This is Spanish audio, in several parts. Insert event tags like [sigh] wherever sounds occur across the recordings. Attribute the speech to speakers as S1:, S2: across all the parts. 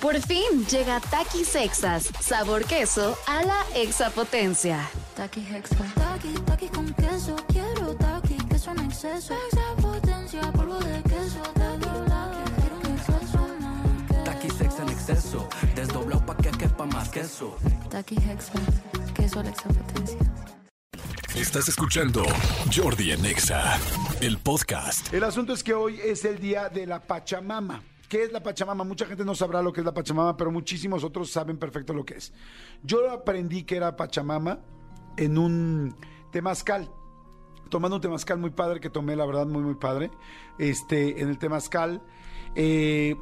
S1: Por fin llega Takis Sexas, sabor queso a la exapotencia.
S2: Taki Hexa. Taki, taki con queso. Quiero taki, queso en exceso. Exapotencia, polvo de queso. Taki, taki, quiero un exceso más.
S3: En exceso, desdoblado pa' que quepa más queso.
S2: Taki Hexa. Queso a la exapotencia.
S4: Estás escuchando Jordi en Exa, el podcast.
S5: El asunto es que hoy es el día de la Pachamama. ¿Qué es la Pachamama? Mucha gente no sabrá lo que es la Pachamama, pero muchísimos otros saben perfecto lo que es. Yo aprendí que era Pachamama en un temazcal. Tomando un temazcal muy padre que tomé, la verdad, muy, muy padre. Este, en el temazcal, eh,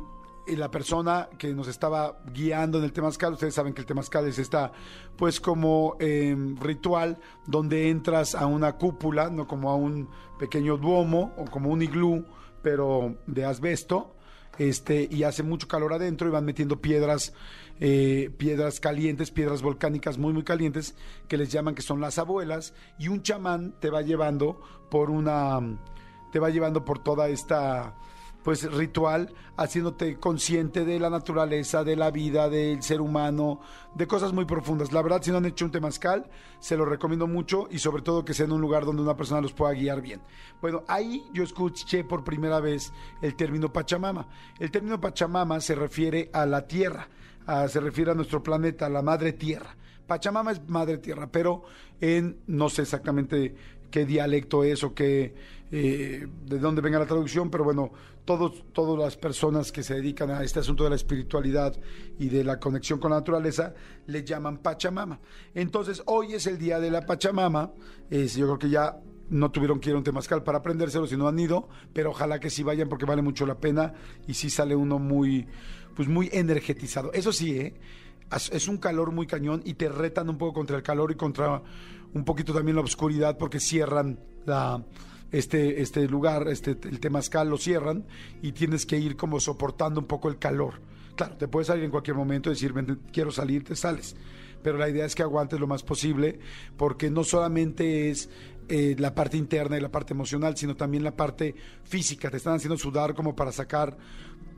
S5: la persona que nos estaba guiando en el temazcal, ustedes saben que el temazcal es esta, pues como eh, ritual donde entras a una cúpula, no como a un pequeño duomo o como un iglú, pero de asbesto, este, y hace mucho calor adentro y van metiendo piedras, eh, piedras calientes, piedras volcánicas muy, muy calientes, que les llaman que son las abuelas, y un chamán te va llevando por una, te va llevando por toda esta pues ritual, haciéndote consciente de la naturaleza, de la vida, del ser humano, de cosas muy profundas. La verdad, si no han hecho un temazcal, se lo recomiendo mucho y sobre todo que sea en un lugar donde una persona los pueda guiar bien. Bueno, ahí yo escuché por primera vez el término Pachamama. El término Pachamama se refiere a la tierra, se refiere a nuestro planeta, a la madre tierra. Pachamama es madre tierra, pero en no sé exactamente qué dialecto es o qué eh, de dónde venga la traducción, pero bueno, todos, todas las personas que se dedican a este asunto de la espiritualidad y de la conexión con la naturaleza le llaman Pachamama. Entonces, hoy es el día de la Pachamama. Yo creo que ya no tuvieron que ir a un temazcal para aprendérselo, si no han ido, pero ojalá que sí vayan porque vale mucho la pena y sí sale uno muy, pues muy energetizado. Eso sí, ¿eh? Es un calor muy cañón y te retan un poco contra el calor y contra un poquito también la oscuridad porque cierran la este este lugar, este el temazcal lo cierran y tienes que ir como soportando un poco el calor. Claro, te puedes salir en cualquier momento y decir, "Ven, quiero salir, te sales. Pero la idea es que aguantes lo más posible porque no solamente es eh, la parte interna y la parte emocional, sino también la parte física. Te están haciendo sudar como para sacar,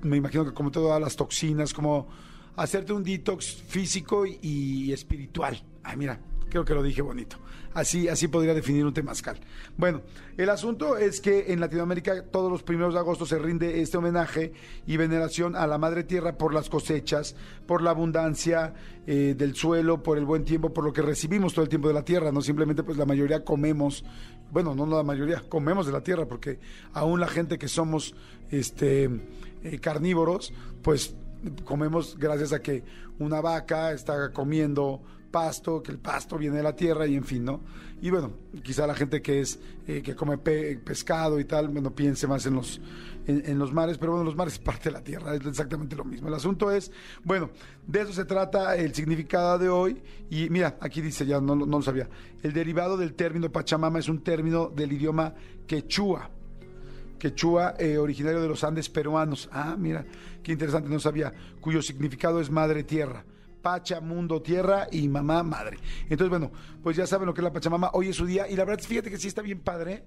S5: me imagino que como todas las toxinas, como hacerte un detox físico y, y espiritual. Ay, mira, creo que lo dije bonito. Así, así podría definir un temazcal. Bueno, el asunto es que en Latinoamérica todos los primeros de agosto se rinde este homenaje y veneración a la Madre Tierra por las cosechas, por la abundancia eh, del suelo, por el buen tiempo, por lo que recibimos todo el tiempo de la tierra. No simplemente pues la mayoría comemos, bueno, no la mayoría, comemos de la tierra, porque aún la gente que somos este eh, carnívoros, pues comemos gracias a que una vaca está comiendo pasto, que el pasto viene de la tierra y en fin, ¿no? Y bueno, quizá la gente que es eh, que come pe- pescado y tal, bueno, piense más en los en, los mares, pero bueno, los mares es parte de la tierra, es exactamente lo mismo. El asunto es, bueno, de eso se trata el significado de hoy y mira, aquí dice ya no, no lo sabía. El derivado del término Pachamama es un término del idioma quechua quechua eh, originario de los Andes peruanos. Ah, mira, qué interesante, no sabía, cuyo significado es madre tierra. Pacha, mundo, tierra y mamá, madre. Entonces, bueno, pues ya saben lo que es la Pachamama. Hoy es su día y la verdad, fíjate que sí está bien padre.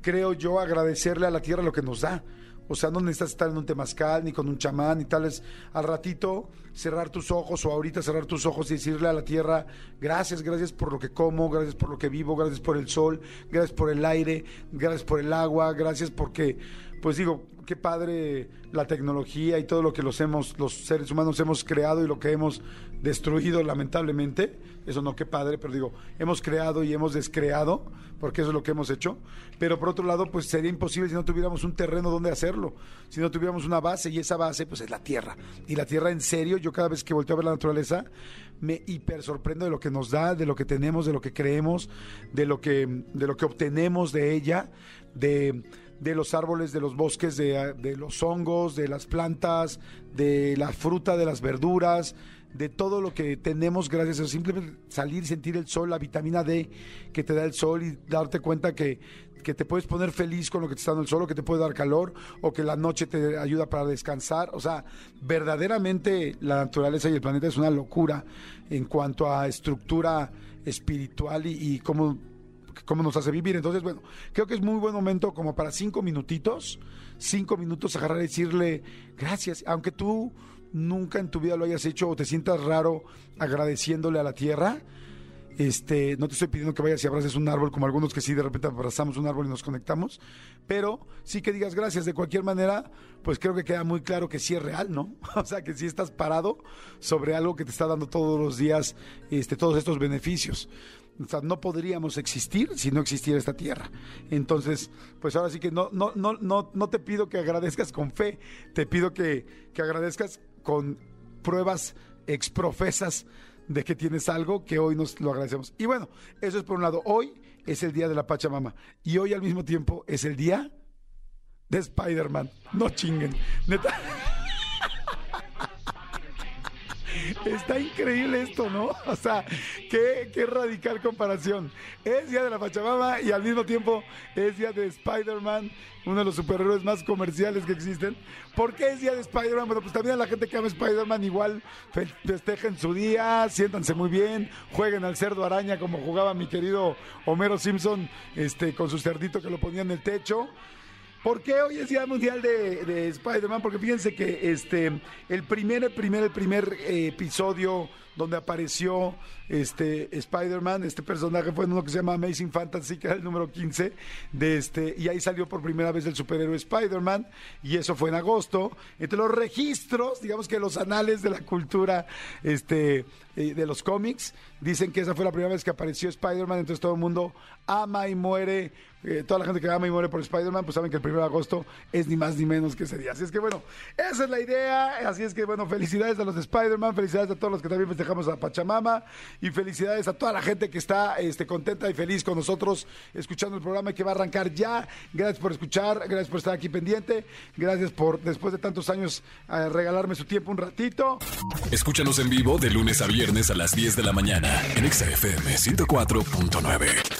S5: Creo yo agradecerle a la tierra lo que nos da. O sea, no necesitas estar en un temazcal ni con un chamán ni tal. Es al ratito cerrar tus ojos o ahorita cerrar tus ojos y decirle a la tierra, gracias, gracias por lo que como, gracias por lo que vivo, gracias por el sol, gracias por el aire, gracias por el agua, gracias porque, pues digo, qué padre la tecnología y todo lo que los hemos, los seres humanos hemos creado y lo que hemos destruido lamentablemente. Eso no, qué padre, pero digo, hemos creado y hemos descreado, porque eso es lo que hemos hecho. Pero por otro lado, pues sería imposible si no tuviéramos un terreno donde hacerlo, si no tuviéramos una base, y esa base, pues es la tierra. Y la tierra, en serio, yo cada vez que volteo a ver la naturaleza, me hiper sorprendo de lo que nos da, de lo que tenemos, de lo que creemos, de lo que, de lo que obtenemos de ella, de de los árboles, de los bosques, de, de los hongos, de las plantas, de la fruta, de las verduras, de todo lo que tenemos gracias a simplemente salir sentir el sol, la vitamina D que te da el sol y darte cuenta que, que te puedes poner feliz con lo que te está dando el sol, o que te puede dar calor, o que la noche te ayuda para descansar. O sea, verdaderamente la naturaleza y el planeta es una locura en cuanto a estructura espiritual y, y cómo cómo nos hace vivir. Entonces, bueno, creo que es muy buen momento como para cinco minutitos, cinco minutos agarrar y decirle gracias, aunque tú nunca en tu vida lo hayas hecho o te sientas raro agradeciéndole a la tierra. Este, no te estoy pidiendo que vayas y abraces un árbol como algunos que sí de repente abrazamos un árbol y nos conectamos, pero sí que digas gracias. De cualquier manera, pues creo que queda muy claro que sí es real, ¿no? [laughs] O sea, que sí estás parado sobre algo que te está dando todos los días este, todos estos beneficios. O sea, no podríamos existir si no existiera esta tierra. Entonces, pues ahora sí que no, no, no, no, no te pido que agradezcas con fe, te pido que, que agradezcas con pruebas exprofesas de que tienes algo que hoy nos lo agradecemos. Y bueno, eso es por un lado. Hoy es el día de la Pachamama y hoy al mismo tiempo es el día de Spider-Man. No chinguen. Neta. Está increíble esto, ¿no? [laughs] O sea, qué, qué radical comparación. Es día de la Pachamama y al mismo tiempo es día de Spider-Man, uno de los superhéroes más comerciales que existen. ¿Por qué es día de Spider-Man? Bueno, pues también la gente que ama Spider-Man igual fe- festejen su día, siéntanse muy bien, jueguen al cerdo araña como jugaba mi querido Homero Simpson este, con su cerdito que lo ponía en el techo. ¿Por qué hoy es Día Mundial de, de Spider-Man? Porque fíjense que este, el primer, el primer, el primer eh, episodio donde apareció este Spider-Man, este personaje fue en uno que se llama Amazing Fantasy, que era el número 15, de este, y ahí salió por primera vez el superhéroe Spider-Man, y eso fue en agosto. Entre los registros, digamos que los anales de la cultura este, eh, de los cómics, dicen que esa fue la primera vez que apareció Spider-Man, entonces todo el mundo ama y muere, eh, toda la gente que ama y muere por Spider-Man, pues saben que el 1 de agosto es ni más ni menos que ese día. Así es que bueno, esa es la idea, así es que bueno, felicidades a los de Spider-Man, felicidades a todos los que también festejamos a Pachamama y felicidades a toda la gente que está este, contenta y feliz con nosotros escuchando el programa que va a arrancar ya. Gracias por escuchar, gracias por estar aquí pendiente, gracias por después de tantos años eh, regalarme su tiempo un ratito.
S4: Escúchanos en vivo de lunes a viernes a las 10 de la mañana en Exa FM 104.9.